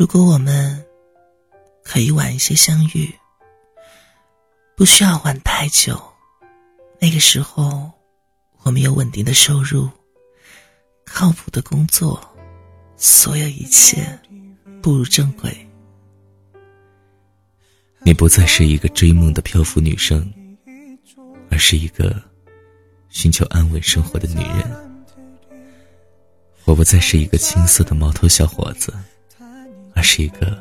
如果我们可以晚一些相遇，不需要晚太久，那个时候我们有稳定的收入，靠谱的工作，所有一切步入正轨。你不再是一个追梦的漂浮女生，而是一个寻求安稳生活的女人。我不再是一个青涩的毛头小伙子。而是一个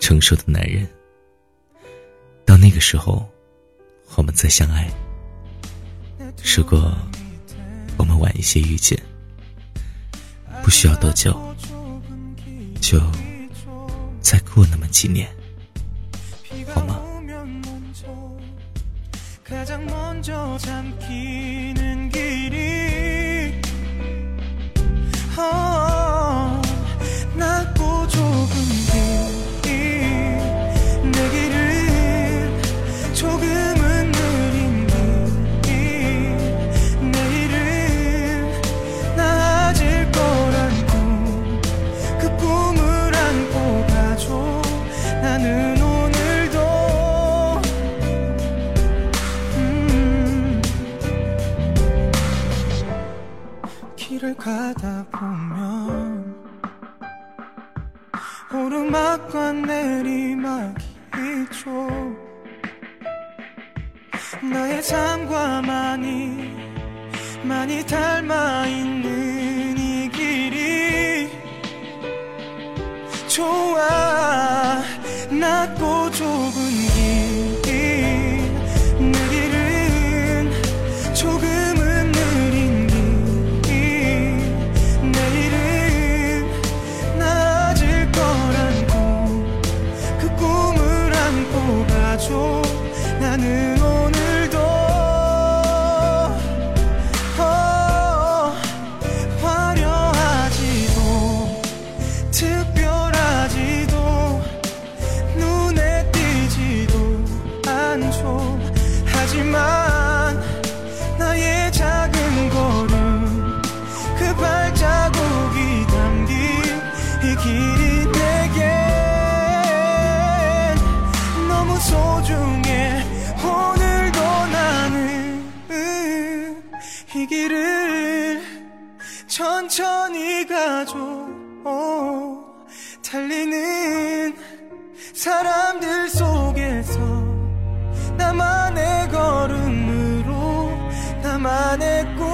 成熟的男人。到那个时候，我们再相爱。如果我们晚一些遇见，不需要多久，就再过那么几年，好吗？ 오르막과 내리막이 있죠. 나의 삶과 많이 많이 닮아 있는 이 길이 좋아. 낮고 좁은 길 이 길을 천천히 가죠 어, 달리는 사람들 속에서 나만의 걸음으로 나만의 꿈